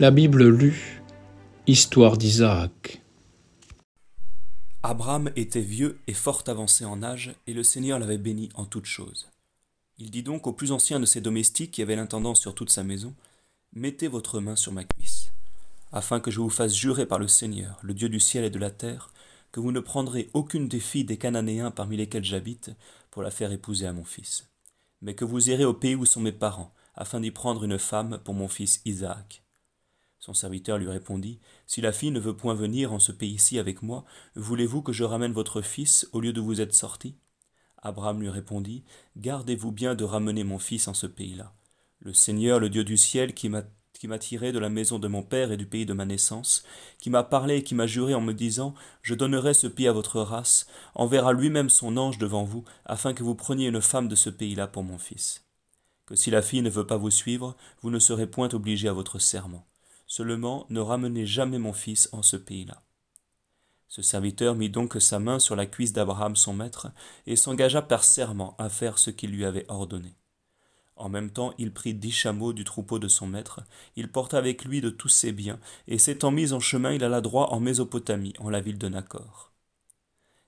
La Bible lue, Histoire d'Isaac. Abraham était vieux et fort avancé en âge, et le Seigneur l'avait béni en toutes choses. Il dit donc au plus ancien de ses domestiques qui avait l'intendance sur toute sa maison, Mettez votre main sur ma cuisse, afin que je vous fasse jurer par le Seigneur, le Dieu du ciel et de la terre, que vous ne prendrez aucune des filles des Cananéens parmi lesquels j'habite pour la faire épouser à mon fils, mais que vous irez au pays où sont mes parents, afin d'y prendre une femme pour mon fils Isaac. Son serviteur lui répondit, Si la fille ne veut point venir en ce pays-ci avec moi, voulez-vous que je ramène votre fils au lieu de vous être sorti? Abraham lui répondit, Gardez-vous bien de ramener mon fils en ce pays-là. Le Seigneur, le Dieu du ciel, qui m'a tiré de la maison de mon père et du pays de ma naissance, qui m'a parlé et qui m'a juré en me disant Je donnerai ce pays à votre race, enverra lui-même son ange devant vous, afin que vous preniez une femme de ce pays-là pour mon fils. Que si la fille ne veut pas vous suivre, vous ne serez point obligé à votre serment. Seulement, ne ramenez jamais mon fils en ce pays-là. Ce serviteur mit donc sa main sur la cuisse d'Abraham son maître, et s'engagea par serment à faire ce qu'il lui avait ordonné. En même temps, il prit dix chameaux du troupeau de son maître, il porta avec lui de tous ses biens, et s'étant mis en chemin, il alla droit en Mésopotamie, en la ville de Nacor.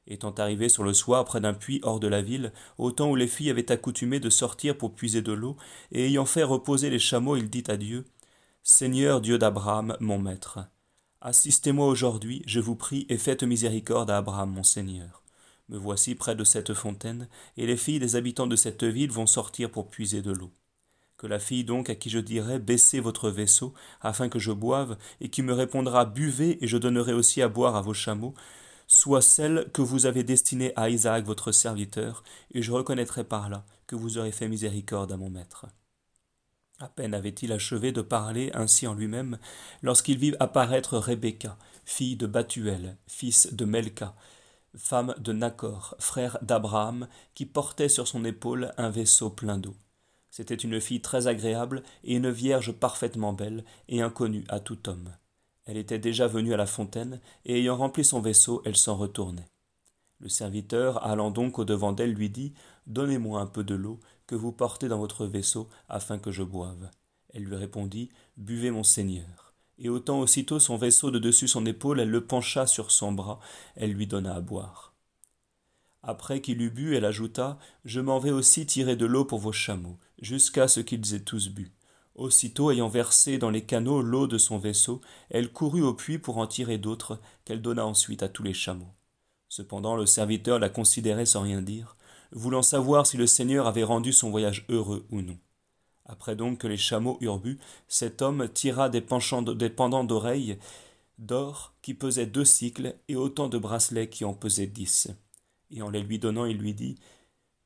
Étant arrivé sur le soir près d'un puits hors de la ville, au temps où les filles avaient accoutumé de sortir pour puiser de l'eau, et ayant fait reposer les chameaux, il dit à Dieu Seigneur Dieu d'Abraham, mon maître, assistez-moi aujourd'hui, je vous prie, et faites miséricorde à Abraham, mon Seigneur. Me voici près de cette fontaine, et les filles des habitants de cette ville vont sortir pour puiser de l'eau. Que la fille donc à qui je dirai baissez votre vaisseau, afin que je boive, et qui me répondra buvez, et je donnerai aussi à boire à vos chameaux, soit celle que vous avez destinée à Isaac votre serviteur, et je reconnaîtrai par là que vous aurez fait miséricorde à mon maître. À peine avait-il achevé de parler ainsi en lui-même, lorsqu'il vit apparaître Rebecca, fille de Bathuel, fils de Melka, femme de Nacor, frère d'Abraham, qui portait sur son épaule un vaisseau plein d'eau. C'était une fille très agréable et une vierge parfaitement belle et inconnue à tout homme. Elle était déjà venue à la fontaine, et ayant rempli son vaisseau, elle s'en retournait. Le serviteur, allant donc au-devant d'elle, lui dit Donnez-moi un peu de l'eau que vous portez dans votre vaisseau, afin que je boive. Elle lui répondit Buvez, mon Seigneur. Et ôtant aussitôt son vaisseau de dessus son épaule, elle le pencha sur son bras, elle lui donna à boire. Après qu'il eut bu, elle ajouta Je m'en vais aussi tirer de l'eau pour vos chameaux, jusqu'à ce qu'ils aient tous bu. Aussitôt ayant versé dans les canaux l'eau de son vaisseau, elle courut au puits pour en tirer d'autres, qu'elle donna ensuite à tous les chameaux. Cependant le serviteur la considérait sans rien dire, voulant savoir si le Seigneur avait rendu son voyage heureux ou non. Après donc que les chameaux eurent bu, cet homme tira des, pendants d'oreilles d'or qui pesaient deux cycles et autant de bracelets qui en pesaient dix. Et en les lui donnant, il lui dit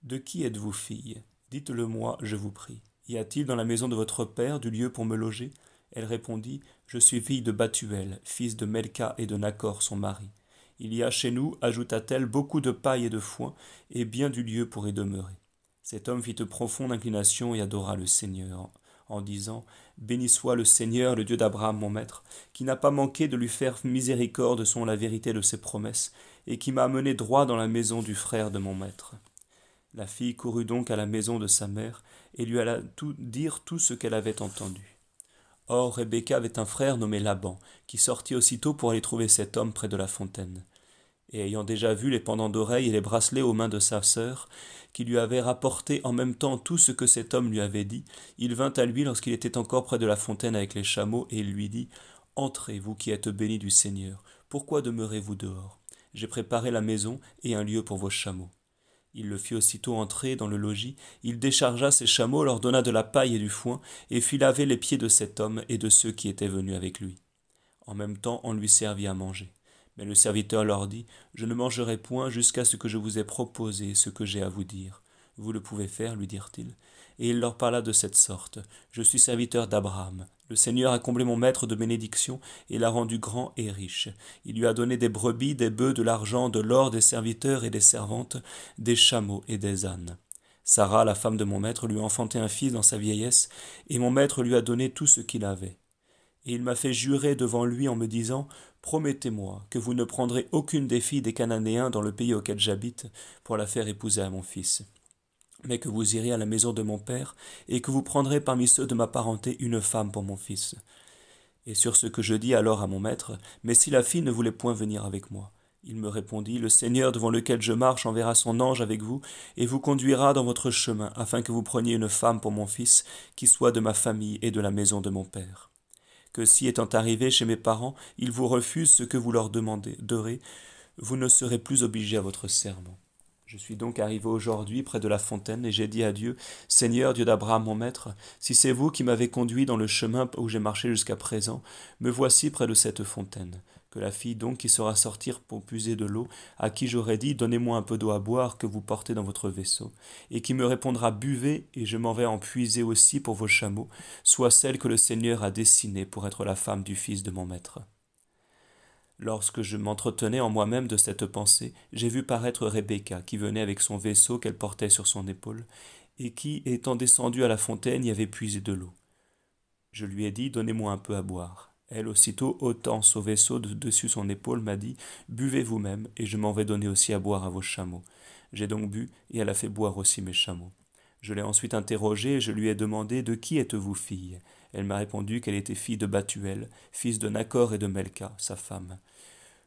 De qui êtes-vous fille? Dites-le moi, je vous prie. Y a-t-il dans la maison de votre père du lieu pour me loger? Elle répondit Je suis fille de Bathuel, fils de Melka et de Nacor, son mari. Il y a chez nous, ajouta-t-elle, beaucoup de paille et de foin, et bien du lieu pour y demeurer. Cet homme fit de profonde inclination et adora le Seigneur, en disant Béni soit le Seigneur, le Dieu d'Abraham, mon maître, qui n'a pas manqué de lui faire miséricorde selon la vérité de ses promesses, et qui m'a amené droit dans la maison du frère de mon maître. La fille courut donc à la maison de sa mère, et lui alla dire tout ce qu'elle avait entendu. Or Rebecca avait un frère nommé Laban, qui sortit aussitôt pour aller trouver cet homme près de la fontaine et ayant déjà vu les pendants d'oreilles et les bracelets aux mains de sa sœur, qui lui avait rapporté en même temps tout ce que cet homme lui avait dit, il vint à lui lorsqu'il était encore près de la fontaine avec les chameaux, et il lui dit Entrez, vous qui êtes bénis du Seigneur, pourquoi demeurez-vous dehors? J'ai préparé la maison et un lieu pour vos chameaux. Il le fit aussitôt entrer dans le logis, il déchargea ses chameaux, leur donna de la paille et du foin, et fit laver les pieds de cet homme et de ceux qui étaient venus avec lui. En même temps on lui servit à manger. Mais le serviteur leur dit Je ne mangerai point jusqu'à ce que je vous ai proposé ce que j'ai à vous dire. Vous le pouvez faire, lui dirent-ils. Et il leur parla de cette sorte Je suis serviteur d'Abraham. Le Seigneur a comblé mon maître de bénédiction et l'a rendu grand et riche. Il lui a donné des brebis, des bœufs, de l'argent, de l'or, des serviteurs et des servantes, des chameaux et des ânes. Sarah, la femme de mon maître, lui a enfanté un fils dans sa vieillesse, et mon maître lui a donné tout ce qu'il avait. Et il m'a fait jurer devant lui en me disant Promettez-moi que vous ne prendrez aucune des filles des Cananéens dans le pays auquel j'habite pour la faire épouser à mon fils, mais que vous irez à la maison de mon père, et que vous prendrez parmi ceux de ma parenté une femme pour mon fils. Et sur ce que je dis alors à mon maître, Mais si la fille ne voulait point venir avec moi il me répondit, Le Seigneur devant lequel je marche enverra son ange avec vous, et vous conduira dans votre chemin, afin que vous preniez une femme pour mon fils, qui soit de ma famille et de la maison de mon père. Que si étant arrivé chez mes parents, ils vous refusent ce que vous leur demandez, vous ne serez plus obligé à votre serment. Je suis donc arrivé aujourd'hui près de la fontaine, et j'ai dit à Dieu, Seigneur Dieu d'Abraham mon maître, si c'est vous qui m'avez conduit dans le chemin où j'ai marché jusqu'à présent, me voici près de cette fontaine. Que la fille donc qui sera sortir pour puiser de l'eau, à qui j'aurais dit, Donnez-moi un peu d'eau à boire que vous portez dans votre vaisseau, et qui me répondra, Buvez, et je m'en vais en puiser aussi pour vos chameaux, soit celle que le Seigneur a dessinée pour être la femme du fils de mon maître. Lorsque je m'entretenais en moi-même de cette pensée, j'ai vu paraître Rebecca, qui venait avec son vaisseau qu'elle portait sur son épaule, et qui, étant descendue à la fontaine, y avait puisé de l'eau. Je lui ai dit Donnez-moi un peu à boire. Elle, aussitôt ôtant son vaisseau de dessus son épaule, m'a dit Buvez vous-même, et je m'en vais donner aussi à boire à vos chameaux. J'ai donc bu, et elle a fait boire aussi mes chameaux. Je l'ai ensuite interrogée, et je lui ai demandé De qui êtes-vous fille? Elle m'a répondu qu'elle était fille de Batuel, fils de Nacor et de Melka, sa femme.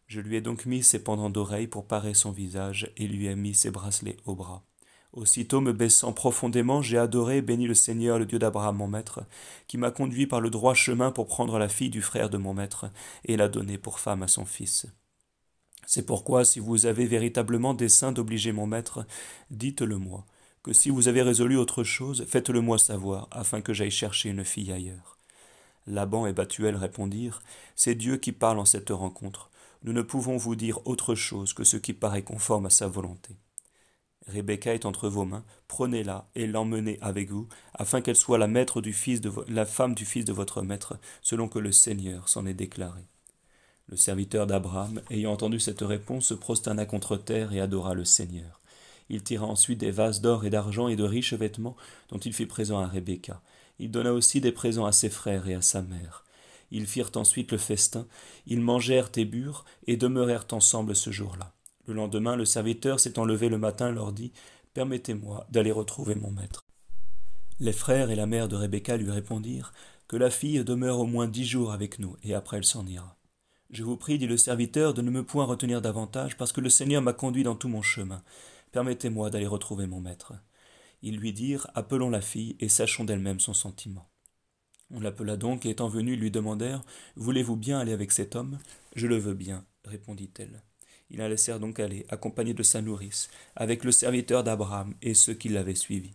Je lui ai donc mis ses pendants d'oreilles pour parer son visage, et lui ai mis ses bracelets au bras. Aussitôt me baissant profondément, j'ai adoré et béni le Seigneur, le Dieu d'Abraham mon maître, qui m'a conduit par le droit chemin pour prendre la fille du frère de mon maître, et la donner pour femme à son fils. C'est pourquoi, si vous avez véritablement dessein d'obliger mon maître, dites-le moi, que si vous avez résolu autre chose, faites-le moi savoir, afin que j'aille chercher une fille ailleurs. Laban et Batuel répondirent, C'est Dieu qui parle en cette rencontre nous ne pouvons vous dire autre chose que ce qui paraît conforme à sa volonté. Rebecca est entre vos mains, prenez-la et l'emmenez avec vous, afin qu'elle soit la, maître du fils de la femme du fils de votre maître, selon que le Seigneur s'en est déclaré. Le serviteur d'Abraham, ayant entendu cette réponse, se prosterna contre terre et adora le Seigneur. Il tira ensuite des vases d'or et d'argent et de riches vêtements dont il fit présent à Rebecca. Il donna aussi des présents à ses frères et à sa mère. Ils firent ensuite le festin, ils mangèrent et burent, et demeurèrent ensemble ce jour-là. Le lendemain, le serviteur s'étant levé le matin leur dit Permettez-moi d'aller retrouver mon maître. Les frères et la mère de Rebecca lui répondirent Que la fille demeure au moins dix jours avec nous, et après elle s'en ira. Je vous prie, dit le serviteur, de ne me point retenir davantage, parce que le Seigneur m'a conduit dans tout mon chemin. Permettez-moi d'aller retrouver mon maître. Ils lui dirent Appelons la fille, et sachons d'elle-même son sentiment. On l'appela donc, et étant venus, lui demandèrent Voulez-vous bien aller avec cet homme? Je le veux bien, répondit-elle. Ils la laissèrent donc aller, accompagnée de sa nourrice, avec le serviteur d'Abraham et ceux qui l'avaient suivi.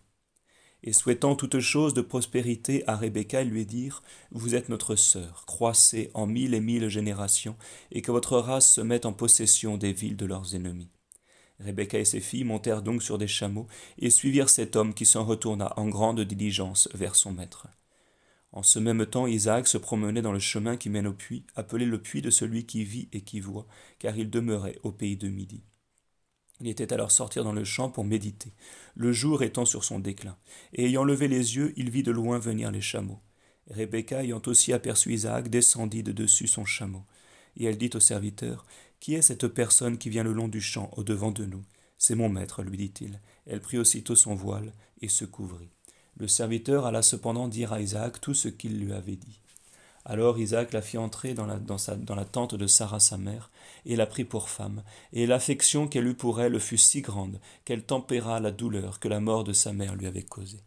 Et souhaitant toute chose de prospérité à Rebecca, ils lui dirent Vous êtes notre sœur, croissez en mille et mille générations, et que votre race se mette en possession des villes de leurs ennemis. Rebecca et ses filles montèrent donc sur des chameaux et suivirent cet homme qui s'en retourna en grande diligence vers son maître. En ce même temps, Isaac se promenait dans le chemin qui mène au puits, appelé le puits de celui qui vit et qui voit, car il demeurait au pays de Midi. Il était alors sortir dans le champ pour méditer, le jour étant sur son déclin, et ayant levé les yeux, il vit de loin venir les chameaux. Rebecca, ayant aussi aperçu Isaac, descendit de dessus son chameau, et elle dit au serviteur, Qui est cette personne qui vient le long du champ au devant de nous? C'est mon maître, lui dit-il. Elle prit aussitôt son voile et se couvrit. Le serviteur alla cependant dire à Isaac tout ce qu'il lui avait dit. Alors Isaac la fit entrer dans la, tente de Sarah sa mère, et la prit pour femme, et l'affection qu'elle eut pour elle fut si grande qu'elle tempéra la douleur que la mort de sa mère lui avait causée.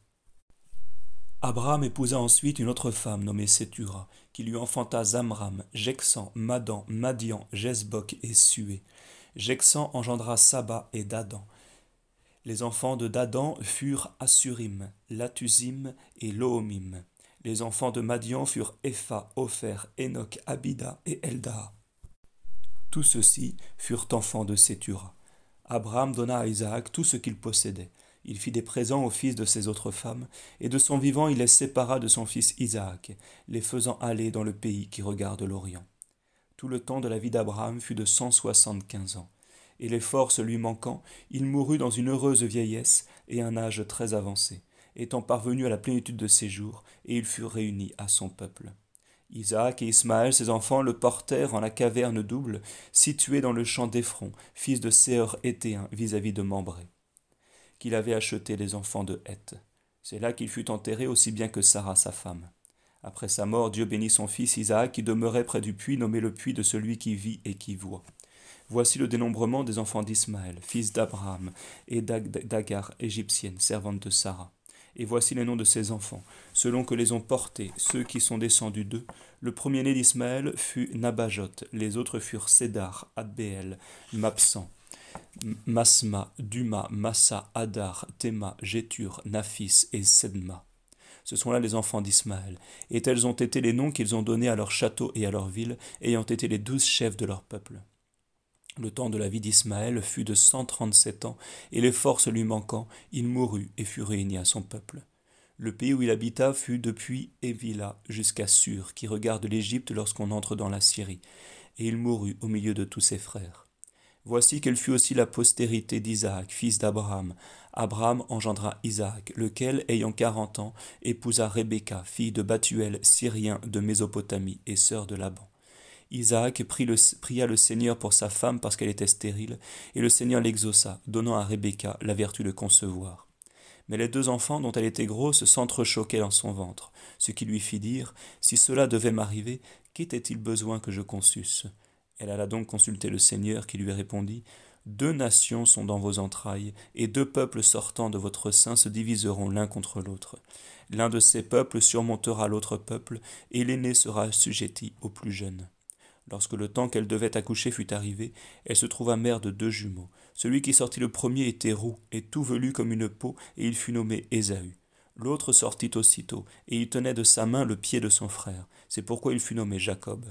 Abraham épousa ensuite une autre femme nommée Sétura, qui lui enfanta Zamram, Jexan, Madan, Madian, Jezbok et Sué. Jexan engendra Saba et Dadan. Les enfants de Dadan furent Assurim, Latusim et Loomim. Les enfants de Madian furent Epha, Opher, Enoch, Abida et Elda. Tous ceux-ci furent enfants de Sétura. Abraham donna à Isaac tout ce qu'il possédait. Il fit des présents aux fils de ses autres femmes, et de son vivant il les sépara de son fils Isaac, les faisant aller dans le pays qui regarde l'Orient. Tout le temps de la vie d'Abraham fut de cent soixante-quinze ans et les forces lui manquant, il mourut dans une heureuse vieillesse et un âge très avancé, étant parvenu à la plénitude de ses jours, et il fut réuni à son peuple. Isaac et Ismaël, ses enfants, le portèrent en la caverne double, située dans le champ d'Ephron, fils de Séhor étéen, vis-à-vis de Mambré, qu'il avait acheté les enfants de Heth. C'est là qu'il fut enterré aussi bien que Sarah sa femme. Après sa mort, Dieu bénit son fils Isaac qui demeurait près du puits nommé le puits de celui qui vit et qui voit. Voici le dénombrement des enfants d'Ismaël, fils d'Abraham, et d'Agar, égyptienne, servante de Sarah. Et voici les noms de ses enfants, selon que les ont portés, ceux qui sont descendus d'eux. Le premier-né d'Ismaël fut Nabajot, les autres furent Sédar, Adbeel, Mapsan, Masma, Duma, Massa, Adar, Tema, Jétur, Naphis et Sedma. Ce sont là les enfants d'Ismaël, et tels ont été les noms qu'ils ont donnés à leur château et à leur ville, ayant été les douze chefs de leur peuple. Le temps de la vie d'Ismaël fut de cent trente-sept ans, et les forces lui manquant, il mourut et fut réuni à son peuple. Le pays où il habita fut depuis Évila jusqu'à Sur, qui regarde l'Égypte lorsqu'on entre dans la Syrie, et il mourut au milieu de tous ses frères. Voici quelle fut aussi la postérité d'Isaac, fils d'Abraham. Abraham engendra Isaac, lequel, ayant quarante ans, épousa Rebecca, fille de Bathuel, syrien de Mésopotamie et sœur de Laban. Isaac pria le Seigneur pour sa femme parce qu'elle était stérile, et le Seigneur l'exauça, donnant à Rebecca la vertu de concevoir. Mais les deux enfants dont elle était grosse s'entrechoquaient dans son ventre, ce qui lui fit dire Si cela devait m'arriver, qu'était-il besoin que je conçusse Elle alla donc consulter le Seigneur, qui lui répondit Deux nations sont dans vos entrailles, et deux peuples sortant de votre sein se diviseront l'un contre l'autre. L'un de ces peuples surmontera l'autre peuple, et l'aîné sera assujetti au plus jeune. Lorsque le temps qu'elle devait accoucher fut arrivé, elle se trouva mère de deux jumeaux. Celui qui sortit le premier était roux et tout velu comme une peau, et il fut nommé Ésaü. L'autre sortit aussitôt, et il tenait de sa main le pied de son frère. C'est pourquoi il fut nommé Jacob.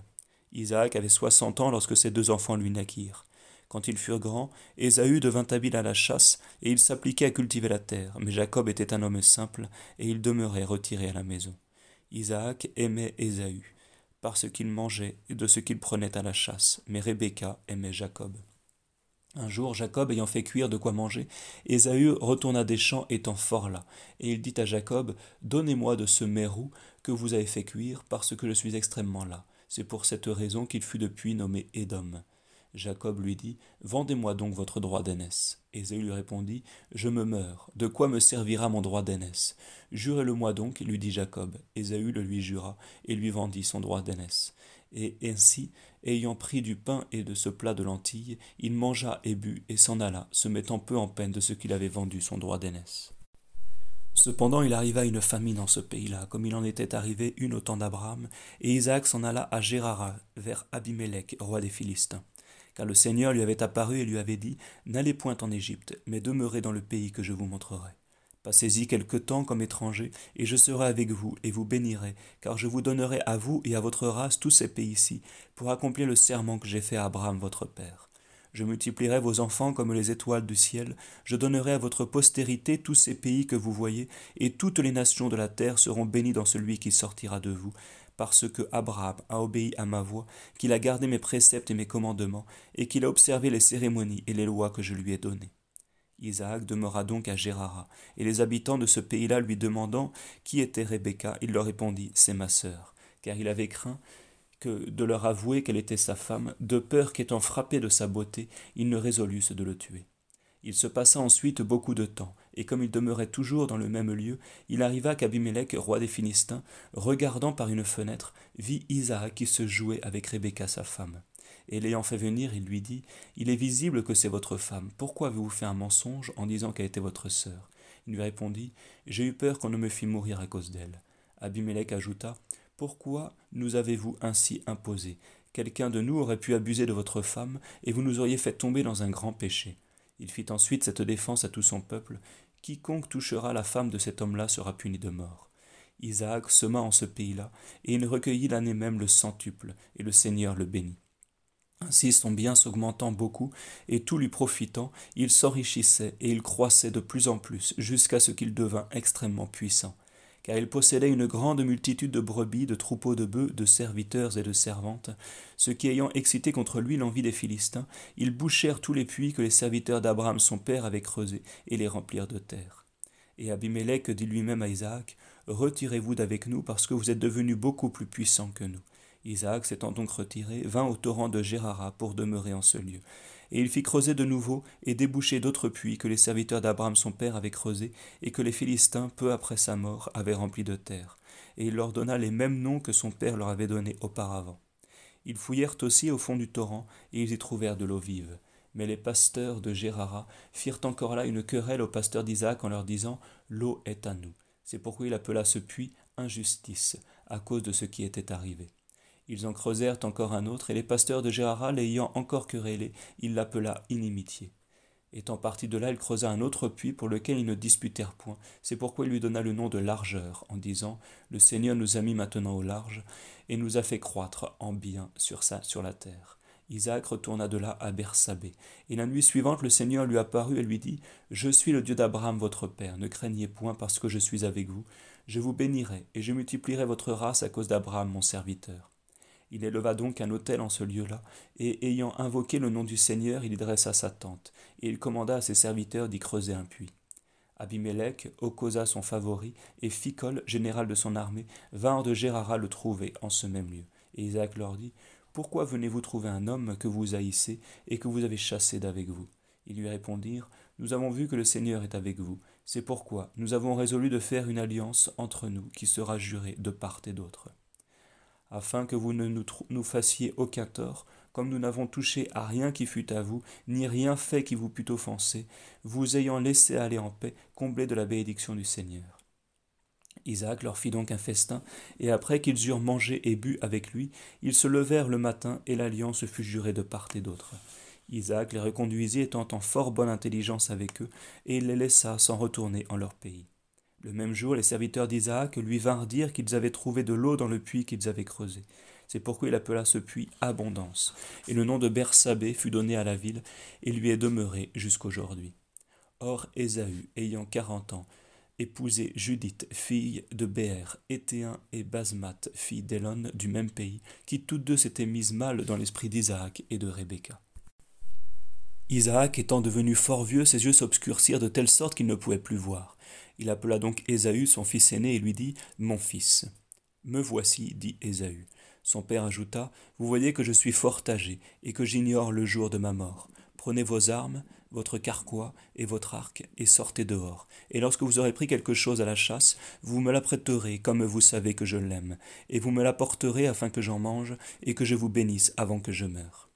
Isaac avait soixante ans lorsque ses deux enfants lui naquirent. Quand ils furent grands, Ésaü devint habile à la chasse, et il s'appliquait à cultiver la terre. Mais Jacob était un homme simple, et il demeurait retiré à la maison. Isaac aimait Ésaü parce qu'il mangeait et de ce qu'il prenait à la chasse, mais Rebecca aimait Jacob. Un jour, Jacob ayant fait cuire de quoi manger, Ésaü retourna des champs étant fort là, et il dit à Jacob, Donnez-moi de ce mérou que vous avez fait cuire, parce que je suis extrêmement là. C'est pour cette raison qu'il fut depuis nommé Édom. Jacob lui dit, Vendez-moi donc votre droit d'aînesse. Ésaü lui répondit, Je me meurs, de quoi me servira mon droit d'aînesse? Jurez-le-moi donc, lui dit Jacob. Ésaü le lui jura, et lui vendit son droit d'aînesse. Et ainsi, ayant pris du pain et de ce plat de lentilles, il mangea et but, et s'en alla, se mettant peu en peine de ce qu'il avait vendu son droit d'aînesse. Cependant il arriva une famine dans ce pays-là, comme il en était arrivé une au temps d'Abraham, et Isaac s'en alla à Gérara, vers Abimélec, roi des Philistins car le Seigneur lui avait apparu et lui avait dit N'allez point en Égypte, mais demeurez dans le pays que je vous montrerai. Passez-y quelque temps comme étranger, et je serai avec vous, et vous bénirai, car je vous donnerai à vous et à votre race tous ces pays-ci, pour accomplir le serment que j'ai fait à Abraham votre père. Je multiplierai vos enfants comme les étoiles du ciel, je donnerai à votre postérité tous ces pays que vous voyez, et toutes les nations de la terre seront bénies dans celui qui sortira de vous, parce que Abraham a obéi à ma voix, qu'il a gardé mes préceptes et mes commandements, et qu'il a observé les cérémonies et les lois que je lui ai données. Isaac demeura donc à Gérara, et les habitants de ce pays-là lui demandant qui était Rebecca, il leur répondit C'est ma sœur, car il avait craint que de leur avouer qu'elle était sa femme, de peur qu'étant frappé de sa beauté, ils ne résolussent de le tuer. Il se passa ensuite beaucoup de temps, et comme il demeurait toujours dans le même lieu, il arriva qu'Abimélec, roi des Philistins, regardant par une fenêtre, vit Isaac qui se jouait avec Rebecca sa femme. Et l'ayant fait venir, il lui dit Il est visible que c'est votre femme. Pourquoi avez-vous fait un mensonge en disant qu'elle était votre sœur? Il lui répondit J'ai eu peur qu'on ne me fît mourir à cause d'elle. Abimélec ajouta Pourquoi nous avez-vous ainsi imposé? Quelqu'un de nous aurait pu abuser de votre femme, et vous nous auriez fait tomber dans un grand péché. Il fit ensuite cette défense à tout son peuple. Quiconque touchera la femme de cet homme-là sera puni de mort. Isaac sema en ce pays-là, et il recueillit l'année même le centuple, et le Seigneur le bénit. Ainsi son bien s'augmentant beaucoup, et tout lui profitant, il s'enrichissait, et il croissait de plus en plus, jusqu'à ce qu'il devint extrêmement puissant car il possédait une grande multitude de brebis, de troupeaux de bœufs, de serviteurs et de servantes, ce qui ayant excité contre lui l'envie des Philistins, ils bouchèrent tous les puits que les serviteurs d'Abraham son père avaient creusés, et les remplirent de terre. Et Abimélec dit lui-même à Isaac, Retirez-vous d'avec nous, parce que vous êtes devenu beaucoup plus puissant que nous. Isaac, s'étant donc retiré, vint au torrent de Gérara pour demeurer en ce lieu. Et il fit creuser de nouveau et déboucher d'autres puits que les serviteurs d'Abraham son père avaient creusés, et que les Philistins, peu après sa mort, avaient remplis de terre. Et il leur donna les mêmes noms que son père leur avait donnés auparavant. Ils fouillèrent aussi au fond du torrent, et ils y trouvèrent de l'eau vive. Mais les pasteurs de Gérara firent encore là une querelle aux pasteurs d'Isaac en leur disant L'eau est à nous. C'est pourquoi il appela ce puits injustice, à cause de ce qui était arrivé. Ils en creusèrent encore un autre, et les pasteurs de Gérara l'ayant encore querellé, il l'appela inimitié. Étant parti de là, il creusa un autre puits pour lequel ils ne disputèrent point. C'est pourquoi il lui donna le nom de largeur, en disant Le Seigneur nous a mis maintenant au large, et nous a fait croître en bien sur, sur la terre. Isaac retourna de là à Bersabée. Et la nuit suivante, le Seigneur lui apparut et lui dit Je suis le Dieu d'Abraham votre père, ne craignez point parce que je suis avec vous. Je vous bénirai et je multiplierai votre race à cause d'Abraham mon serviteur. Il éleva donc un autel en ce lieu-là, et ayant invoqué le nom du Seigneur, il y dressa sa tente, et il commanda à ses serviteurs d'y creuser un puits. Abimélec, Okosa son favori, et Ficol, général de son armée, vinrent de Gérara le trouver en ce même lieu. Et Isaac leur dit pourquoi venez-vous trouver un homme que vous haïssez et que vous avez chassé d'avec vous? Ils lui répondirent Nous avons vu que le Seigneur est avec vous. C'est pourquoi nous avons résolu de faire une alliance entre nous qui sera jurée de part et d'autre. Afin que vous ne nous, fassiez aucun tort, comme nous n'avons touché à rien qui fût à vous, ni rien fait qui vous pût offenser, vous ayant laissé aller en paix, comblés de la bénédiction du Seigneur. Isaac leur fit donc un festin, et après qu'ils eurent mangé et bu avec lui, ils se levèrent le matin, et l'alliance fut jurée de part et d'autre. Isaac les reconduisit étant en fort bonne intelligence avec eux, et il les laissa sans retourner en leur pays. Le même jour, les serviteurs d'Isaac lui vinrent dire qu'ils avaient trouvé de l'eau dans le puits qu'ils avaient creusé. C'est pourquoi il appela ce puits Abondance, et le nom de Bersabée fut donné à la ville, et lui est demeuré jusqu'aujourd'hui. Or Ésaü, ayant quarante ans, épousé Judith, fille de Béer, Éthéen et Basmath, fille d'Élon du même pays, qui toutes deux s'étaient mises mal dans l'esprit d'Isaac et de Rebecca. Isaac étant devenu fort vieux, ses yeux s'obscurcirent de telle sorte qu'il ne pouvait plus voir. Il appela donc Ésaü, son fils aîné, et lui dit Mon fils. Me voici, dit Ésaü. Son père ajouta Vous voyez que je suis fort âgé, et que j'ignore le jour de ma mort. Prenez vos armes, votre carquois et votre arc, et sortez dehors. Et lorsque vous aurez pris quelque chose à la chasse, vous me l'apprêterez comme vous savez que je l'aime, et vous me l'apporterez afin que j'en mange, et que je vous bénisse avant que je meure.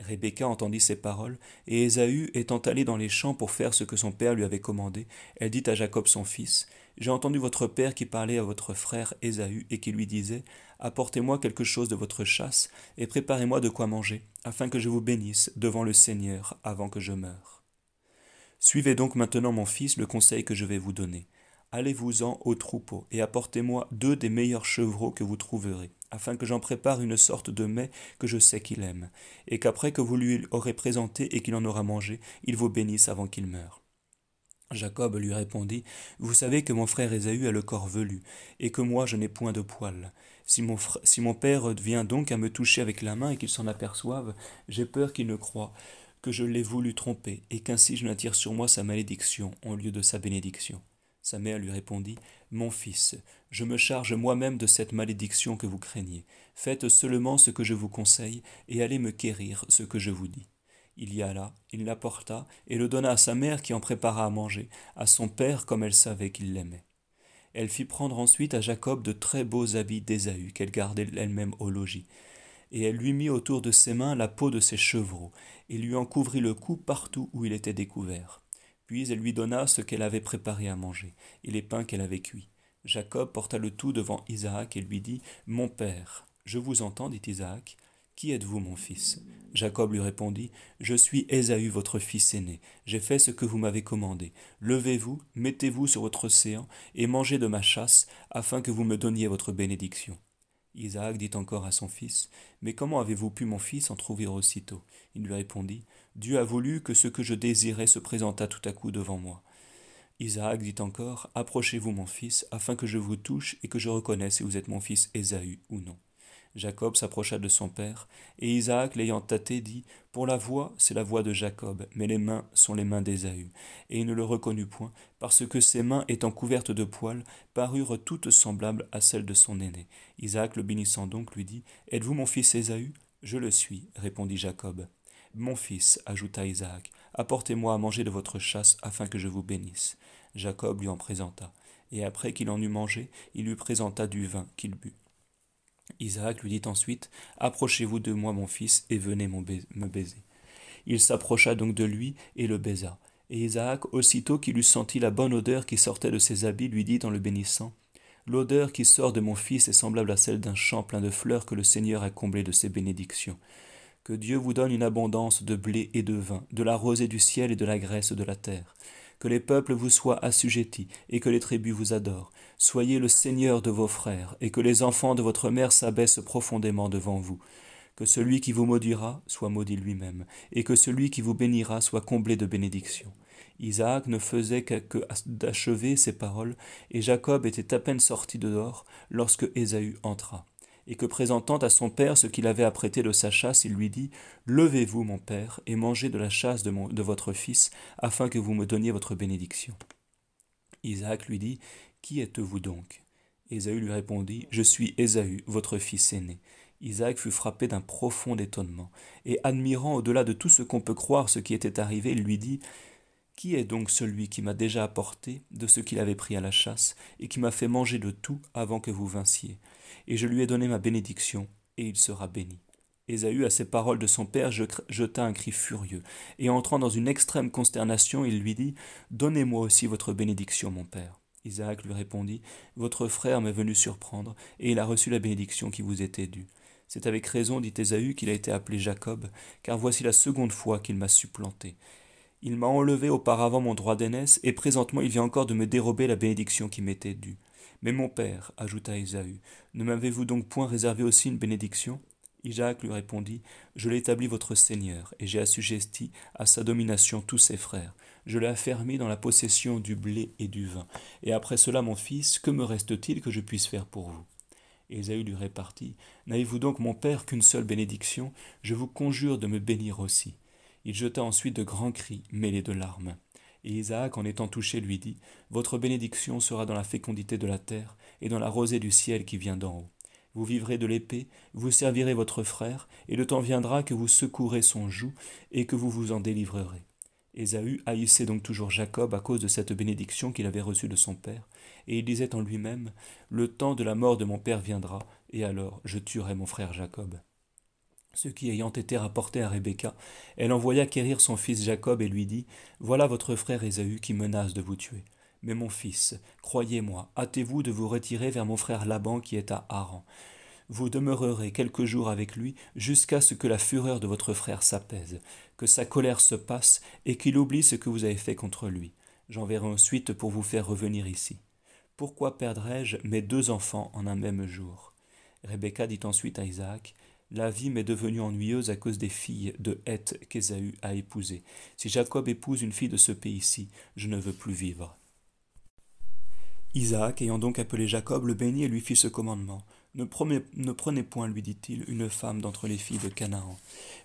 Rebecca entendit ces paroles, et Ésaü, étant allé dans les champs pour faire ce que son père lui avait commandé, elle dit à Jacob son fils, J'ai entendu votre père qui parlait à votre frère Ésaü, et qui lui disait, Apportez-moi quelque chose de votre chasse, et préparez-moi de quoi manger, afin que je vous bénisse devant le Seigneur avant que je meure. Suivez donc maintenant, mon fils, le conseil que je vais vous donner. Allez-vous-en au troupeau, et apportez-moi deux des meilleurs chevreaux que vous trouverez, afin que j'en prépare une sorte de mets que je sais qu'il aime, et qu'après que vous lui aurez présenté et qu'il en aura mangé, il vous bénisse avant qu'il meure. Jacob lui répondit, Vous savez que mon frère Ésaü a le corps velu, et que moi je n'ai point de poils. Si mon, si mon père vient donc à me toucher avec la main et qu'il s'en aperçoive, j'ai peur qu'il ne croie que je l'ai voulu tromper, et qu'ainsi je n'attire sur moi sa malédiction au lieu de sa bénédiction. Sa mère lui répondit, Mon fils, je me charge moi-même de cette malédiction que vous craignez. Faites seulement ce que je vous conseille, et allez me quérir ce que je vous dis. Il y alla, il l'apporta, et le donna à sa mère qui en prépara à manger, à son père comme elle savait qu'il l'aimait. Elle fit prendre ensuite à Jacob de très beaux habits d'Ésaü, qu'elle gardait elle-même au logis. Et elle lui mit autour de ses mains la peau de ses chevreaux, et lui en couvrit le cou partout où il était découvert. Puis elle lui donna ce qu'elle avait préparé à manger, et les pains qu'elle avait cuits. Jacob porta le tout devant Isaac et lui dit Mon père. Je vous entends, dit Isaac. Qui êtes-vous, mon fils? Jacob lui répondit Je suis Ésaü, votre fils aîné. J'ai fait ce que vous m'avez commandé. Levez-vous, mettez-vous sur votre océan, et mangez de ma chasse, afin que vous me donniez votre bénédiction. Isaac dit encore à son fils Mais comment avez-vous pu, mon fils, en trouver aussitôt? Il lui répondit Dieu a voulu que ce que je désirais se présentât tout à coup devant moi. Isaac dit encore Approchez-vous, mon fils, afin que je vous touche et que je reconnaisse si vous êtes mon fils Ésaü ou non. Jacob s'approcha de son père, et Isaac, l'ayant tâté, dit Pour la voix, c'est la voix de Jacob, mais les mains sont les mains d'Ésaü. Et il ne le reconnut point, parce que ses mains, étant couvertes de poils, parurent toutes semblables à celles de son aîné. Isaac, le bénissant donc, lui dit Êtes-vous mon fils Ésaü? Je le suis, répondit Jacob. Mon fils, ajouta Isaac, apportez-moi à manger de votre chasse afin que je vous bénisse. Jacob lui en présenta, et après qu'il en eut mangé, il lui présenta du vin qu'il but. Isaac lui dit ensuite, Approchez-vous de moi, mon fils, et venez me baiser. Il s'approcha donc de lui et le baisa. Et Isaac, aussitôt qu'il eut senti la bonne odeur qui sortait de ses habits, lui dit en le bénissant, L'odeur qui sort de mon fils est semblable à celle d'un champ plein de fleurs que le Seigneur a comblé de ses bénédictions. Que Dieu vous donne une abondance de blé et de vin, de la rosée du ciel et de la graisse de la terre. Que les peuples vous soient assujettis et que les tribus vous adorent. Soyez le Seigneur de vos frères et que les enfants de votre mère s'abaissent profondément devant vous. Que celui qui vous maudira soit maudit lui-même, et que celui qui vous bénira soit comblé de bénédictions. Isaac ne faisait que d'achever ces paroles, et Jacob était à peine sorti dehors lorsque Ésaü entra et que présentant à son père ce qu'il avait apprêté de sa chasse, il lui dit Levez-vous, mon père, et mangez de la chasse de, de votre fils, afin que vous me donniez votre bénédiction. Isaac lui dit Qui êtes-vous donc? Ésaü lui répondit Je suis Ésaü, votre fils aîné. Isaac fut frappé d'un profond étonnement, et admirant au-delà de tout ce qu'on peut croire ce qui était arrivé, il lui dit Qui est donc celui qui m'a déjà apporté de ce qu'il avait pris à la chasse, et qui m'a fait manger de tout avant que vous vinssiez? Et je lui ai donné ma bénédiction, et il sera béni. Ésaü, à ces paroles de son père, jeta un cri furieux, et entrant dans une extrême consternation, il lui dit Donnez-moi aussi votre bénédiction, mon père. Isaac lui répondit Votre frère m'est venu surprendre, et il a reçu la bénédiction qui vous était due. C'est avec raison, dit Ésaü, qu'il a été appelé Jacob, car voici la seconde fois qu'il m'a supplanté. Il m'a enlevé auparavant mon droit d'aînesse, et présentement il vient encore de me dérober la bénédiction qui m'était due. Mais mon père, ajouta Ésaü, ne m'avez-vous donc point réservé aussi une bénédiction? Isaac lui répondit Je l'ai établi votre Seigneur, et j'ai assujetti à sa domination tous ses frères. Je l'ai affermi dans la possession du blé et du vin. Et après cela, mon fils, que me reste-t-il que je puisse faire pour vous? Ésaü lui répartit N'avez-vous donc, mon père, qu'une seule bénédiction? Je vous conjure de me bénir aussi. Il jeta ensuite de grands cris, mêlés de larmes. Et Isaac, en étant touché, lui dit Votre bénédiction sera dans la fécondité de la terre et dans la rosée du ciel qui vient d'en haut. Vous vivrez de l'épée, vous servirez votre frère, et le temps viendra que vous secourez son joug et que vous vous en délivrerez. Ésaü haïssait donc toujours Jacob à cause de cette bénédiction qu'il avait reçue de son père, et il disait en lui-même Le temps de la mort de mon père viendra, et alors je tuerai mon frère Jacob. Ce qui ayant été rapporté à Rebecca, elle envoya quérir son fils Jacob et lui dit Voilà votre frère Ésaü qui menace de vous tuer. Mais mon fils, croyez-moi, hâtez-vous de vous retirer vers mon frère Laban qui est à Haran. Vous demeurerez quelques jours avec lui jusqu'à ce que la fureur de votre frère s'apaise, que sa colère se passe et qu'il oublie ce que vous avez fait contre lui. J'enverrai ensuite pour vous faire revenir ici. Pourquoi perdrais-je mes deux enfants en un même jour? Rebecca dit ensuite à Isaac la vie m'est devenue ennuyeuse à cause des filles de Heth qu'Ésaü a épousées. Si Jacob épouse une fille de ce pays-ci, je ne veux plus vivre. Isaac, ayant donc appelé Jacob, le bénit et lui fit ce commandement. Ne prenez, ne prenez point, lui dit-il, une femme d'entre les filles de Canaan,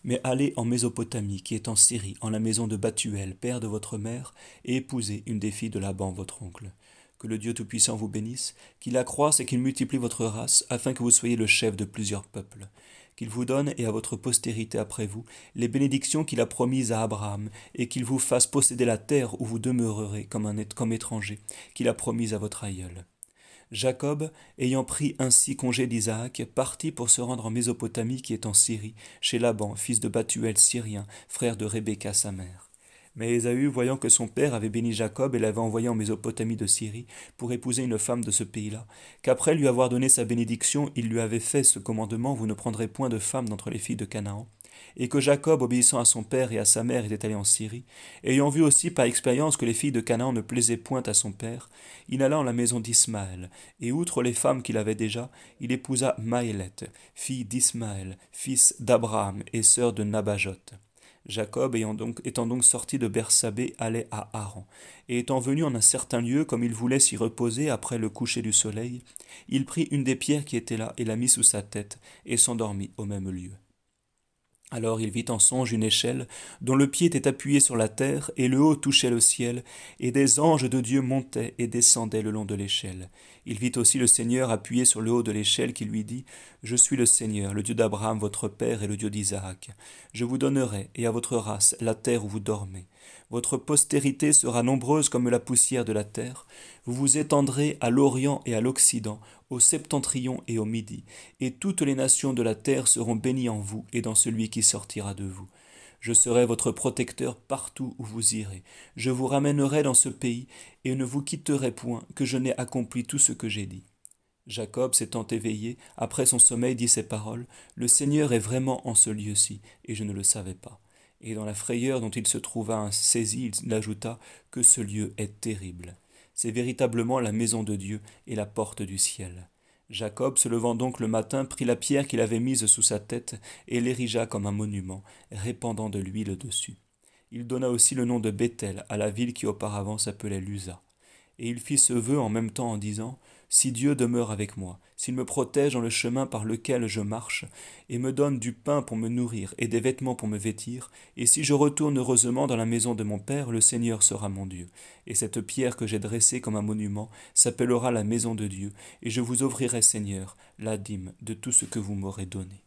mais allez en Mésopotamie, qui est en Syrie, en la maison de Bathuel, père de votre mère, et épousez une des filles de Laban, votre oncle. Que le Dieu Tout-Puissant vous bénisse, qu'il accroisse et qu'il multiplie votre race, afin que vous soyez le chef de plusieurs peuples qu'il vous donne et à votre postérité après vous les bénédictions qu'il a promises à Abraham, et qu'il vous fasse posséder la terre où vous demeurerez comme un comme étranger, qu'il a promise à votre aïeul. Jacob, ayant pris ainsi congé d'Isaac, partit pour se rendre en Mésopotamie qui est en Syrie, chez Laban, fils de Bathuel syrien, frère de Rebecca sa mère. Mais Ésaü, voyant que son père avait béni Jacob et l'avait envoyé en Mésopotamie de Syrie pour épouser une femme de ce pays-là, qu'après lui avoir donné sa bénédiction, il lui avait fait ce commandement Vous ne prendrez point de femme d'entre les filles de Canaan, et que Jacob, obéissant à son père et à sa mère, était allé en Syrie, ayant vu aussi par expérience que les filles de Canaan ne plaisaient point à son père, il alla en la maison d'Ismaël, et outre les femmes qu'il avait déjà, il épousa Maëlette, fille d'Ismaël, fils d'Abraham et sœur de Nabajot. Jacob, étant donc sorti de Bersabée, allait à Haran. Et étant venu en un certain lieu, comme il voulait s'y reposer après le coucher du soleil, il prit une des pierres qui étaient là et la mit sous sa tête, et s'endormit au même lieu. Alors il vit en songe une échelle, dont le pied était appuyé sur la terre, et le haut touchait le ciel, et des anges de Dieu montaient et descendaient le long de l'échelle. Il vit aussi le Seigneur appuyé sur le haut de l'échelle, qui lui dit, Je suis le Seigneur, le Dieu d'Abraham, votre Père, et le Dieu d'Isaac. Je vous donnerai, et à votre race, la terre où vous dormez. Votre postérité sera nombreuse comme la poussière de la terre. Vous vous étendrez à l'Orient et à l'Occident, au septentrion et au midi, et toutes les nations de la terre seront bénies en vous et dans celui qui sortira de vous. Je serai votre protecteur partout où vous irez. Je vous ramènerai dans ce pays, et ne vous quitterai point, que je n'ai accompli tout ce que j'ai dit. Jacob s'étant éveillé, après son sommeil, dit ces paroles. Le Seigneur est vraiment en ce lieu-ci, et je ne le savais pas. Et dans la frayeur dont il se trouva saisi, il ajouta que ce lieu est terrible. C'est véritablement la maison de Dieu et la porte du ciel. Jacob, se levant donc le matin, prit la pierre qu'il avait mise sous sa tête et l'érigea comme un monument, répandant de l'huile dessus. Il donna aussi le nom de Bethel à la ville qui auparavant s'appelait Lusa. Et il fit ce vœu en même temps en disant si Dieu demeure avec moi, s'il me protège dans le chemin par lequel je marche, et me donne du pain pour me nourrir et des vêtements pour me vêtir, et si je retourne heureusement dans la maison de mon Père, le Seigneur sera mon Dieu. Et cette pierre que j'ai dressée comme un monument s'appellera la maison de Dieu, et je vous offrirai, Seigneur, la dîme de tout ce que vous m'aurez donné.